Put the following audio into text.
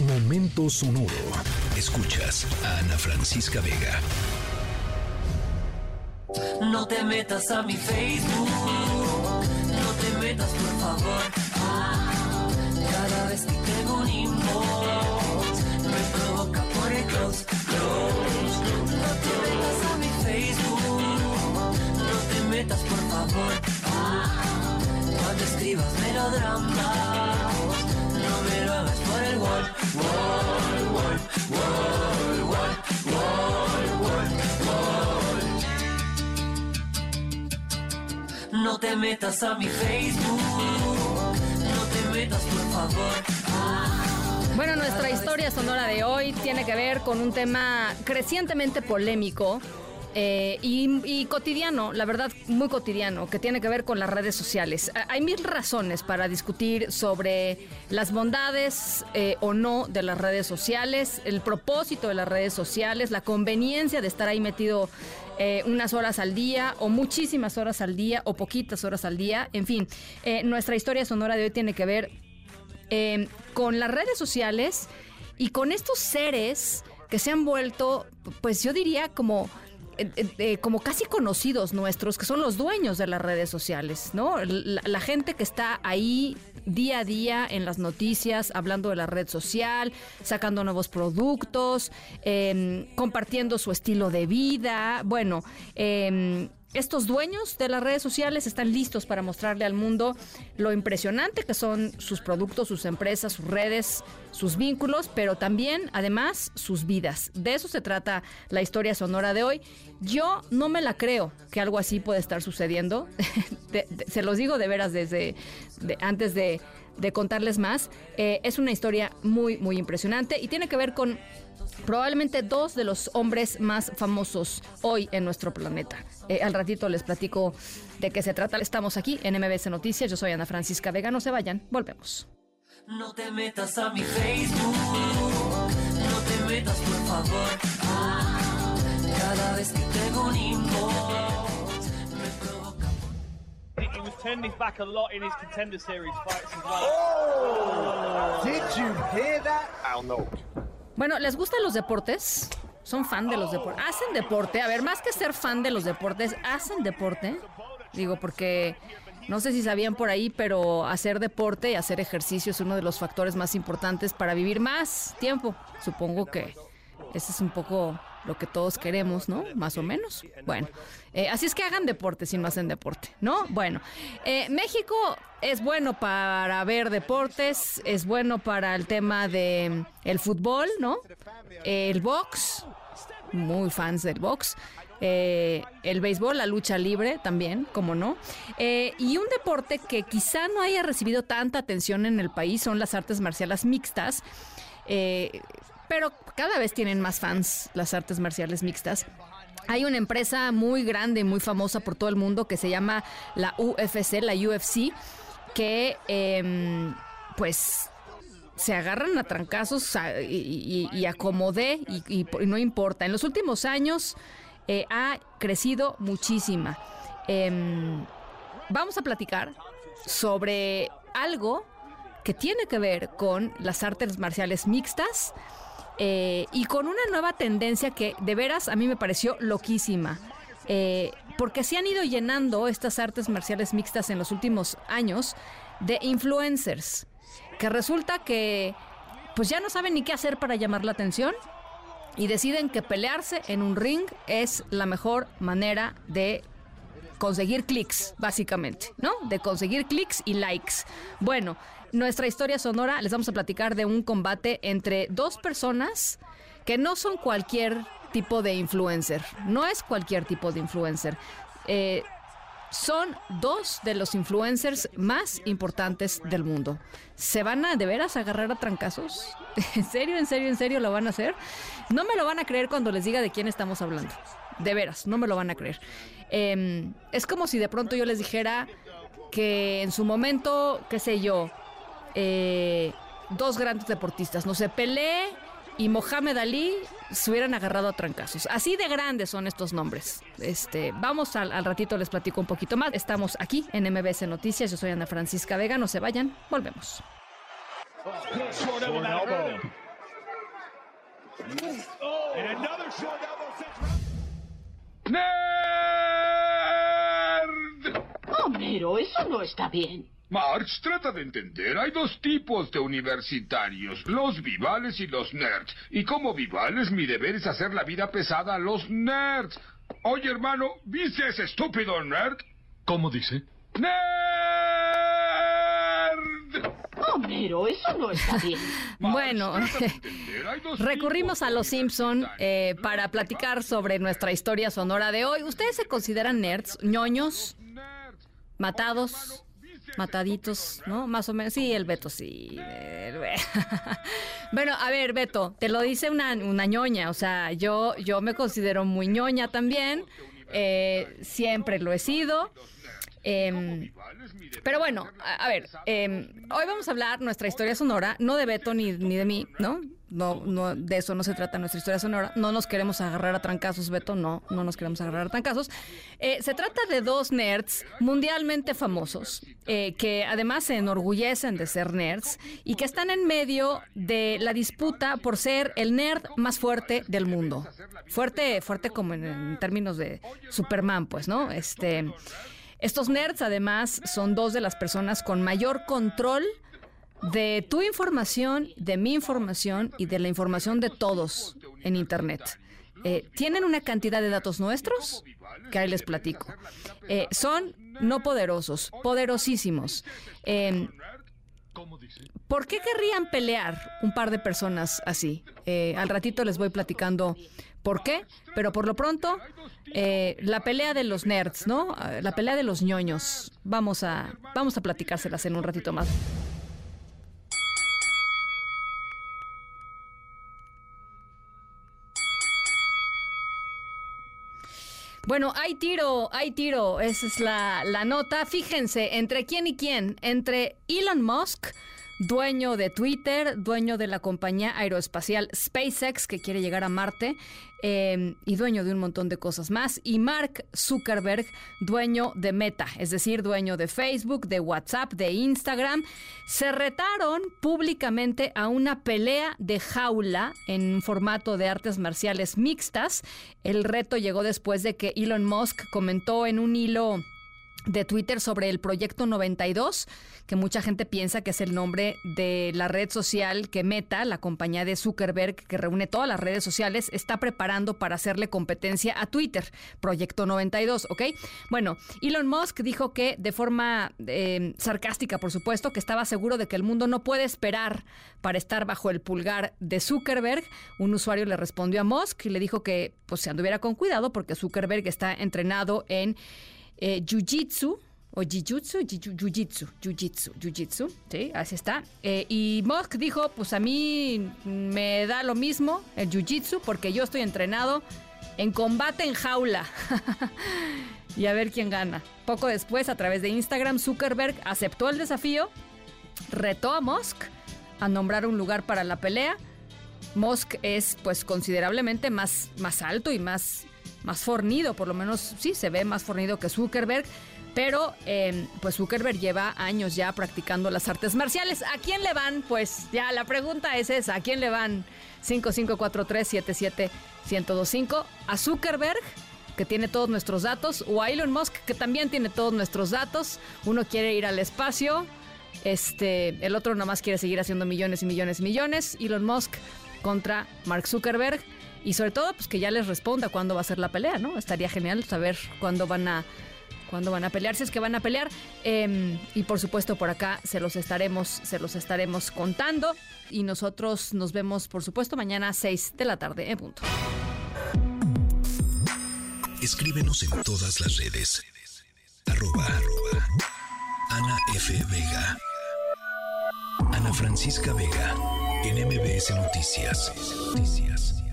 Momento sonoro. Escuchas a Ana Francisca Vega. No te metas a mi Facebook. No te metas, por favor. Ah, cada vez que tengo un inbox, me provoca por el close. No te metas a mi Facebook. No te metas, por favor. Ah, cuando escribas melodramas, No te metas a mi Facebook. No te metas, por favor. Bueno, nuestra historia sonora de hoy tiene que ver con un tema crecientemente polémico eh, y, y cotidiano, la verdad, muy cotidiano, que tiene que ver con las redes sociales. Hay mil razones para discutir sobre las bondades eh, o no de las redes sociales, el propósito de las redes sociales, la conveniencia de estar ahí metido eh, unas horas al día o muchísimas horas al día o poquitas horas al día. En fin, nuestra historia sonora de hoy tiene que ver eh, con las redes sociales y con estos seres que se han vuelto, pues yo diría como... eh, eh, como casi conocidos nuestros, que son los dueños de las redes sociales, ¿no? La, gente que está ahí día a día en las noticias, hablando de la red social, sacando nuevos productos, eh, compartiendo su estilo de vida. Bueno, eh, estos dueños de las redes sociales están listos para mostrarle al mundo lo impresionante que son sus productos, sus empresas, sus redes, sus vínculos, pero también, además, sus vidas. De eso se trata la historia sonora de hoy. Yo no me la creo que algo así puede estar sucediendo. Se los digo de veras desde de- antes de, de contarles más. Eh, es una historia muy, muy impresionante y tiene que ver con probablemente dos de los hombres más famosos hoy en nuestro planeta. Eh, al ratito les platico de qué se trata. Estamos aquí en MBS Noticias. Yo soy Ana Francisca Vega. No se vayan. Volvemos. No te metas a mi Facebook. No te metas, por favor. Ah, cada vez que tengo un inbox, He was turning his back a lot in his contender series fights as well. Did you hear that? Bueno, ¿les gustan los deportes? ¿Son fan de los deportes? ¿Hacen deporte? A ver, más que ser fan de los deportes, ¿hacen deporte? Digo, porque no sé si sabían por ahí, pero hacer deporte y hacer ejercicio es uno de los factores más importantes para vivir más tiempo. Supongo que ese es un poco lo que todos queremos, ¿no? Más o menos. Bueno, eh, así es que hagan deporte si no hacen deporte, ¿no? Bueno, eh, México es bueno para ver deportes, es bueno para el tema de mm, el fútbol, ¿no? El box, muy fans del box. eh, el béisbol, la lucha libre también, como no. Eh, y un deporte que quizá no haya recibido tanta atención en el país son las artes marciales mixtas. Eh, pero cada vez tienen más fans las artes marciales mixtas. Hay una empresa muy grande, muy famosa por todo el mundo que se llama la UFC, la UFC, que em, pues se agarran a trancazos y, y, y acomodé y no importa. En los últimos años eh, ha crecido muchísima. Em, vamos a platicar sobre algo que tiene que ver con las artes marciales mixtas eh, y con una nueva tendencia que de veras a mí me pareció loquísima. Eh, porque se han ido llenando estas artes marciales mixtas en los últimos años de influencers, que resulta que pues ya no saben ni qué hacer para llamar la atención y deciden que pelearse en un ring es la mejor manera de conseguir clics, básicamente, ¿no? De conseguir clics y likes. Bueno, nuestra historia sonora les vamos a platicar de un combate entre dos personas que no son cualquier tipo de influencer, no es cualquier tipo de influencer. Eh, son dos de los influencers más importantes del mundo. ¿Se van a de veras agarrar a trancazos? ¿En serio, en serio, en serio lo van a hacer? No me lo van a creer cuando les diga de quién estamos hablando. De veras, no me lo van a creer. Eh, es como si de pronto yo les dijera que en su momento, qué sé yo, eh, dos grandes deportistas, no sé, Pelé y Mohamed Ali se hubieran agarrado a trancazos. Así de grandes son estos nombres. Este, vamos al, ratito, les platico un poquito más. Estamos aquí en MBS Noticias. Yo soy Ana Francisca Vega. No se vayan, volvemos. Homero, eso no está bien. March, trata de entender. Hay dos tipos de universitarios, los vivales y los nerds. Y como vivales, mi deber es hacer la vida pesada a los nerds. Oye, hermano, ¿viste ese estúpido nerd? ¿Cómo dice? ¡Nerd! Homero, eso no está bien. Bueno, recurrimos a los Simpson eh, para platicar sobre nuestra historia sonora de hoy. ¿Ustedes se consideran nerds, ñoños, nerds. Matados, mataditos, no? Más o menos. Sí, el Beto, sí. el bueno, a ver, Beto, te lo dice una, una ñoña. O sea, yo, yo me considero muy ñoña también. eh, siempre lo he sido. Em, pero bueno, a, a ver, em, hoy vamos a hablar nuestra historia sonora, no de Beto ni, ni de mí, ¿no? No, no, de eso no se trata nuestra historia sonora. No nos queremos agarrar a trancazos, Beto, no, no nos queremos agarrar a trancazos. Eh, se trata de dos nerds mundialmente famosos, eh, que además se enorgullecen de ser nerds y que están en medio de la disputa por ser el nerd más fuerte del mundo. Fuerte, fuerte como en, en términos de Superman, pues, ¿no? Este. Estos nerds además son dos de las personas con mayor control de tu información, de mi información y de la información de todos en Internet. Eh, tienen una cantidad de datos nuestros que ahí les platico. Eh, son no poderosos, poderosísimos. Eh. ¿Por qué querrían pelear un par de personas así? Eh, al ratito les voy platicando por qué, pero por lo pronto, la pelea de los nerds, ¿no? Ah, La pelea de los ñoños. Vamos a, vamos a platicárselas en un ratito más. Bueno, hay tiro, hay tiro, esa es la, la nota. Fíjense, ¿entre quién y quién? Entre Elon Musk, dueño de Twitter, dueño de la compañía aeroespacial SpaceX, que quiere llegar a Marte, eh, y dueño de un montón de cosas más, y Mark Zuckerberg, dueño de Meta, es decir, dueño de Facebook, de WhatsApp, de Instagram, se retaron públicamente a una pelea de jaula en formato de artes marciales mixtas. El reto llegó después de que Elon Musk comentó en un hilo de Twitter sobre el Proyecto 92, que mucha gente piensa que es el nombre de la red social que Meta, la compañía de Zuckerberg que reúne todas las redes sociales, está preparando para hacerle competencia a Twitter. Proyecto 92, ¿ok? Bueno, Elon Musk dijo que de forma eh, sarcástica, por supuesto, que estaba seguro de que el mundo no puede esperar para estar bajo el pulgar de Zuckerberg. Un usuario le respondió a Musk y le dijo que pues se anduviera con cuidado porque Zuckerberg está entrenado en eh, jiu-jitsu o jiu-jitsu, jiu-jitsu, jiu-jitsu, sí, así está. Eh, y Musk dijo, pues a mí me da lo mismo el jiu-jitsu porque yo estoy entrenado en combate en jaula. y a ver quién gana. Poco después, a través de Instagram, Zuckerberg aceptó el desafío, retó a Musk a nombrar un lugar para la pelea. Musk es pues considerablemente más, más alto y más, más fornido, por lo menos sí, se ve más fornido que Zuckerberg, pero eh, pues Zuckerberg lleva años ya practicando las artes marciales. ¿A quién le van? Pues ya la pregunta es esa, ¿a quién le van? 5543-77-1025, a Zuckerberg que tiene todos nuestros datos, o a Elon Musk, que también tiene todos nuestros datos. Uno quiere ir al espacio, este, el otro nada más quiere seguir haciendo millones y millones y millones. Elon Musk contra Mark Zuckerberg. Y sobre todo, pues que ya les responda cuándo va a ser la pelea, ¿no? Estaría genial saber cuándo van a, cuándo van a pelear, si es que van a pelear. Eh, y por supuesto, por acá se los estaremos, se los estaremos contando. Y nosotros nos vemos, por supuesto, mañana a 6 de la tarde en punto. Escríbenos en todas las redes. Arroba, arroba. Ana F. Vega. Ana Francisca Vega. En MBS Noticias. Noticias.